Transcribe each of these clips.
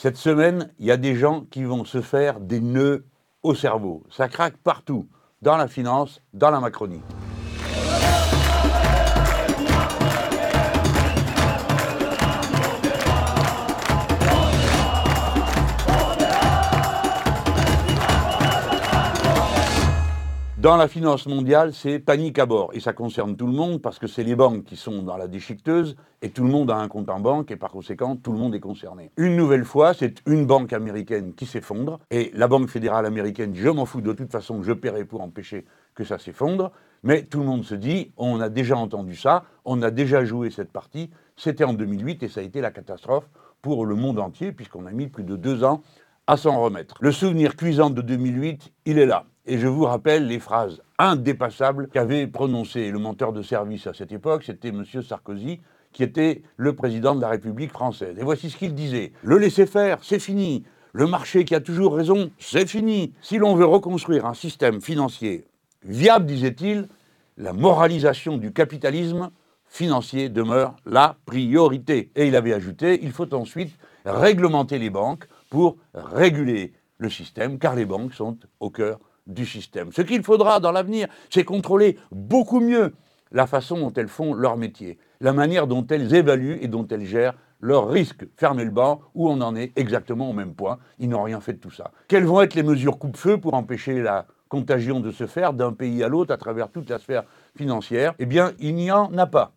Cette semaine, il y a des gens qui vont se faire des nœuds au cerveau. Ça craque partout, dans la finance, dans la Macronie. Dans la finance mondiale, c'est panique à bord. Et ça concerne tout le monde parce que c'est les banques qui sont dans la déchiqueteuse et tout le monde a un compte en banque et par conséquent, tout le monde est concerné. Une nouvelle fois, c'est une banque américaine qui s'effondre et la Banque fédérale américaine je m'en fous de toute façon, je paierai pour empêcher que ça s'effondre. Mais tout le monde se dit on a déjà entendu ça, on a déjà joué cette partie. C'était en 2008 et ça a été la catastrophe pour le monde entier puisqu'on a mis plus de deux ans à s'en remettre. Le souvenir cuisant de 2008, il est là. Et je vous rappelle les phrases indépassables qu'avait prononcées le menteur de service à cette époque, c'était M. Sarkozy, qui était le président de la République française. Et voici ce qu'il disait. Le laisser-faire, c'est fini. Le marché qui a toujours raison, c'est fini. Si l'on veut reconstruire un système financier viable, disait-il, la moralisation du capitalisme financier demeure la priorité. Et il avait ajouté, il faut ensuite réglementer les banques pour réguler le système, car les banques sont au cœur du système. Ce qu'il faudra dans l'avenir, c'est contrôler beaucoup mieux la façon dont elles font leur métier, la manière dont elles évaluent et dont elles gèrent leurs risques. Fermer le banc, où on en est exactement au même point. Ils n'ont rien fait de tout ça. Quelles vont être les mesures coupe-feu pour empêcher la contagion de se faire d'un pays à l'autre à travers toute la sphère financière? Eh bien, il n'y en a pas.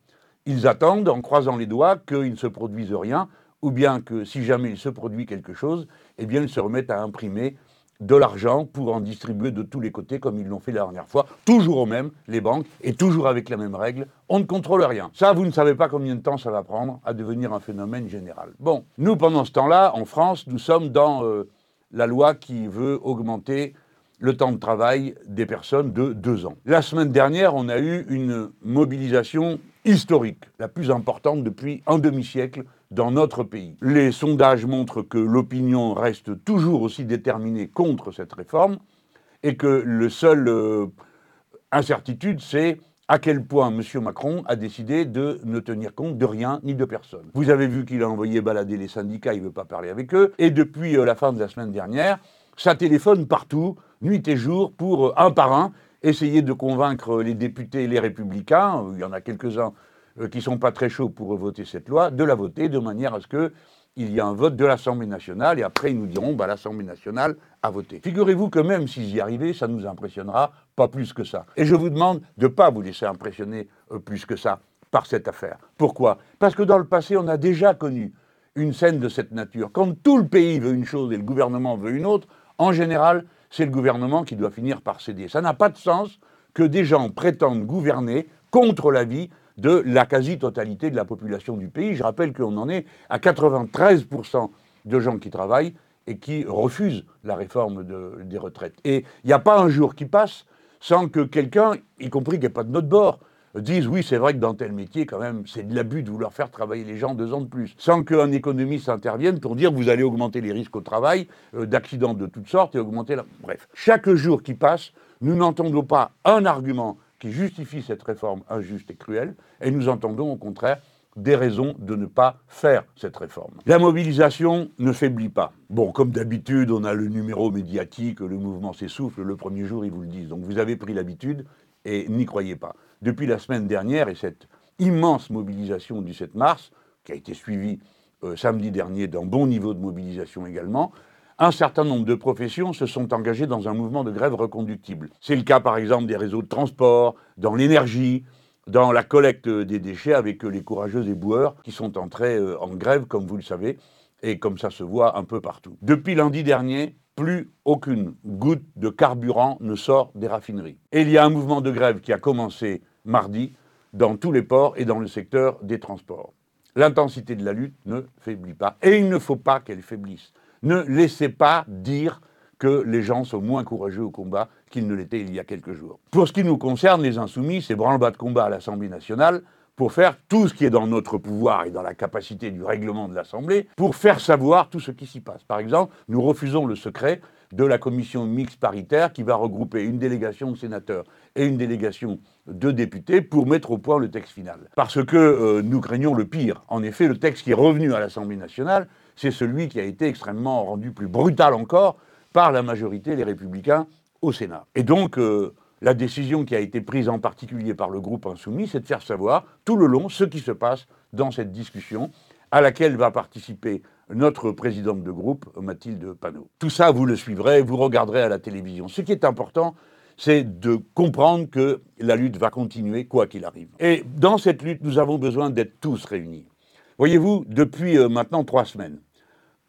Ils attendent, en croisant les doigts, qu'il ne se produise rien, ou bien que si jamais il se produit quelque chose, eh bien, ils se remettent à imprimer de l'argent pour en distribuer de tous les côtés comme ils l'ont fait la dernière fois, toujours au même, les banques, et toujours avec la même règle, on ne contrôle rien. Ça, vous ne savez pas combien de temps ça va prendre à devenir un phénomène général. Bon, nous, pendant ce temps-là, en France, nous sommes dans euh, la loi qui veut augmenter le temps de travail des personnes de deux ans. La semaine dernière, on a eu une mobilisation historique, la plus importante depuis un demi-siècle dans notre pays. Les sondages montrent que l'opinion reste toujours aussi déterminée contre cette réforme et que le seul euh, incertitude, c'est à quel point M. Macron a décidé de ne tenir compte de rien ni de personne. Vous avez vu qu'il a envoyé balader les syndicats, il ne veut pas parler avec eux, et depuis euh, la fin de la semaine dernière, ça téléphone partout, nuit et jour, pour euh, un par un, essayer de convaincre les députés et les républicains, il y en a quelques-uns qui ne sont pas très chauds pour voter cette loi, de la voter de manière à ce qu'il y ait un vote de l'Assemblée nationale et après ils nous diront bah, l'Assemblée nationale a voté. Figurez-vous que même s'ils y arrivaient, ça ne nous impressionnera pas plus que ça. Et je vous demande de ne pas vous laisser impressionner euh, plus que ça par cette affaire. Pourquoi? Parce que dans le passé, on a déjà connu une scène de cette nature. Quand tout le pays veut une chose et le gouvernement veut une autre, en général, c'est le gouvernement qui doit finir par céder. Ça n'a pas de sens que des gens prétendent gouverner contre la vie de la quasi-totalité de la population du pays. Je rappelle qu'on en est à 93% de gens qui travaillent et qui refusent la réforme des retraites. Et il n'y a pas un jour qui passe sans que quelqu'un, y compris qui n'est pas de notre bord, dise oui, c'est vrai que dans tel métier, quand même, c'est de l'abus de vouloir faire travailler les gens deux ans de plus. Sans qu'un économiste intervienne pour dire vous allez augmenter les risques au travail, euh, d'accidents de toutes sortes et augmenter la. Bref, chaque jour qui passe, nous n'entendons pas un argument qui justifie cette réforme injuste et cruelle, et nous entendons au contraire des raisons de ne pas faire cette réforme. La mobilisation ne faiblit pas. Bon, comme d'habitude, on a le numéro médiatique, le mouvement s'essouffle, le premier jour, ils vous le disent. Donc vous avez pris l'habitude et n'y croyez pas. Depuis la semaine dernière et cette immense mobilisation du 7 mars, qui a été suivie euh, samedi dernier d'un bon niveau de mobilisation également, un certain nombre de professions se sont engagées dans un mouvement de grève reconductible. C'est le cas par exemple des réseaux de transport, dans l'énergie, dans la collecte des déchets avec les courageux éboueurs qui sont entrés euh, en grève, comme vous le savez, et comme ça se voit un peu partout. Depuis lundi dernier, plus aucune goutte de carburant ne sort des raffineries. Et il y a un mouvement de grève qui a commencé mardi dans tous les ports et dans le secteur des transports. L'intensité de la lutte ne faiblit pas. Et il ne faut pas qu'elle faiblisse. Ne laissez pas dire que les gens sont moins courageux au combat qu'ils ne l'étaient il y a quelques jours. Pour ce qui nous concerne, les insoumis, c'est branle-bas de combat à l'Assemblée nationale pour faire tout ce qui est dans notre pouvoir et dans la capacité du règlement de l'Assemblée pour faire savoir tout ce qui s'y passe. Par exemple, nous refusons le secret de la commission mixte paritaire qui va regrouper une délégation de sénateurs et une délégation de députés pour mettre au point le texte final. Parce que euh, nous craignons le pire. En effet, le texte qui est revenu à l'Assemblée nationale c'est celui qui a été extrêmement rendu plus brutal encore par la majorité des républicains au Sénat. Et donc, euh, la décision qui a été prise en particulier par le groupe insoumis, c'est de faire savoir tout le long ce qui se passe dans cette discussion à laquelle va participer notre présidente de groupe, Mathilde Panot. Tout ça, vous le suivrez, vous regarderez à la télévision. Ce qui est important, c'est de comprendre que la lutte va continuer quoi qu'il arrive. Et dans cette lutte, nous avons besoin d'être tous réunis. Voyez-vous, depuis euh, maintenant trois semaines,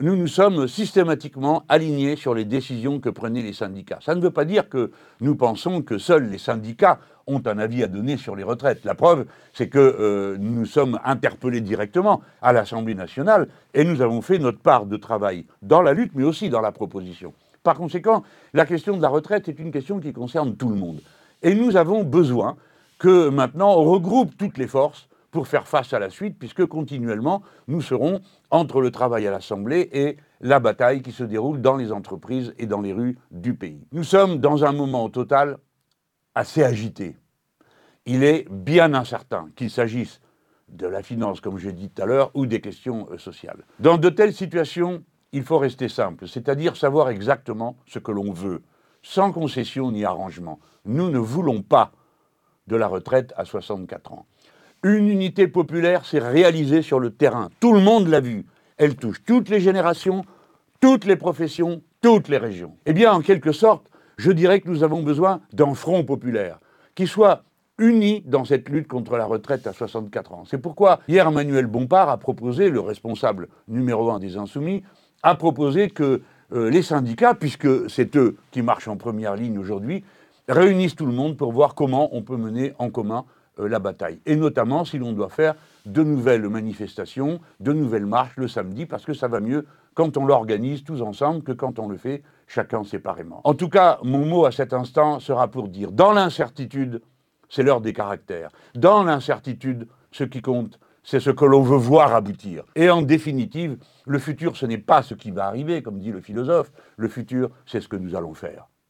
nous nous sommes systématiquement alignés sur les décisions que prenaient les syndicats. Ça ne veut pas dire que nous pensons que seuls les syndicats ont un avis à donner sur les retraites. La preuve, c'est que euh, nous sommes interpellés directement à l'Assemblée nationale et nous avons fait notre part de travail dans la lutte, mais aussi dans la proposition. Par conséquent, la question de la retraite est une question qui concerne tout le monde. Et nous avons besoin que maintenant on regroupe toutes les forces pour faire face à la suite, puisque continuellement, nous serons entre le travail à l'Assemblée et la bataille qui se déroule dans les entreprises et dans les rues du pays. Nous sommes dans un moment au total assez agité. Il est bien incertain qu'il s'agisse de la finance, comme j'ai dit tout à l'heure, ou des questions euh, sociales. Dans de telles situations, il faut rester simple, c'est-à-dire savoir exactement ce que l'on veut, sans concession ni arrangement. Nous ne voulons pas de la retraite à 64 ans. Une unité populaire s'est réalisée sur le terrain. Tout le monde l'a vu. Elle touche toutes les générations, toutes les professions, toutes les régions. Eh bien, en quelque sorte, je dirais que nous avons besoin d'un front populaire qui soit uni dans cette lutte contre la retraite à 64 ans. C'est pourquoi hier Emmanuel Bompard a proposé, le responsable numéro un des Insoumis, a proposé que euh, les syndicats, puisque c'est eux qui marchent en première ligne aujourd'hui, réunissent tout le monde pour voir comment on peut mener en commun la bataille. Et notamment si l'on doit faire de nouvelles manifestations, de nouvelles marches le samedi, parce que ça va mieux quand on l'organise tous ensemble que quand on le fait chacun séparément. En tout cas, mon mot à cet instant sera pour dire, dans l'incertitude, c'est l'heure des caractères. Dans l'incertitude, ce qui compte, c'est ce que l'on veut voir aboutir. Et en définitive, le futur, ce n'est pas ce qui va arriver, comme dit le philosophe, le futur, c'est ce que nous allons faire.